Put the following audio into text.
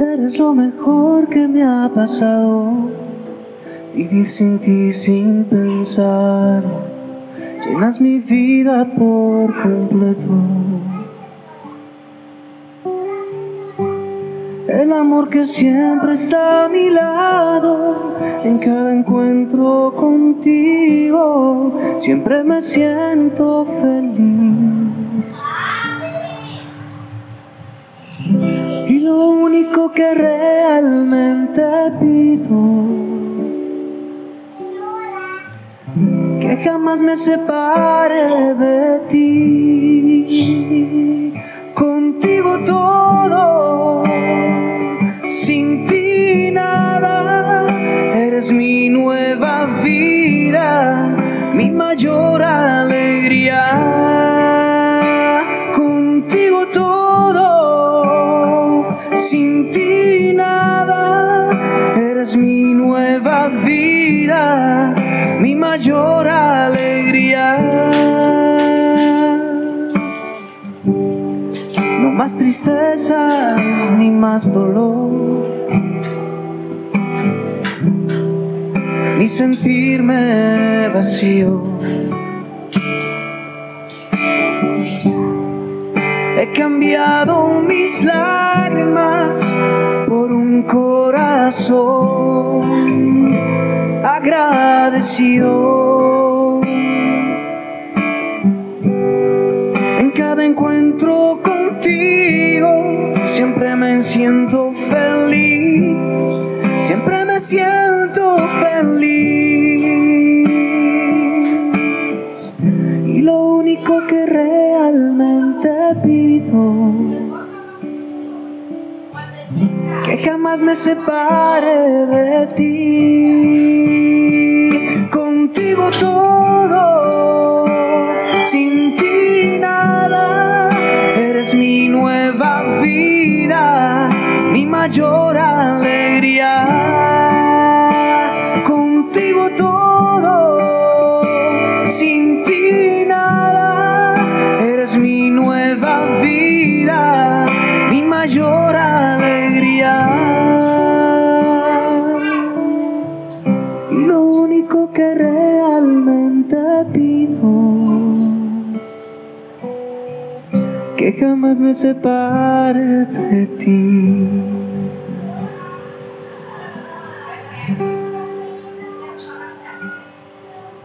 Eres lo mejor que me ha pasado. Vivir sin ti sin pensar. Llenas mi vida por completo. El amor que siempre está a mi lado, en cada encuentro contigo, siempre me siento feliz. Que realmente pido, que jamás me separe de ti. Contigo todo, sin ti nada, eres mi nueva vida, mi mayor alegría. Mi nueva vida, mi mayor alegría. No más tristezas ni más dolor, ni sentirme vacío. He cambiado mis lágrimas por un corazón En cada encuentro contigo siempre me siento feliz, siempre me siento feliz. Y lo único que realmente pido, que jamás me separe de ti. Mi mayor alegría. Contigo todo, sin ti nada, eres mi nueva vida, mi mayor alegría. Y lo único que que jamás me separe de ti.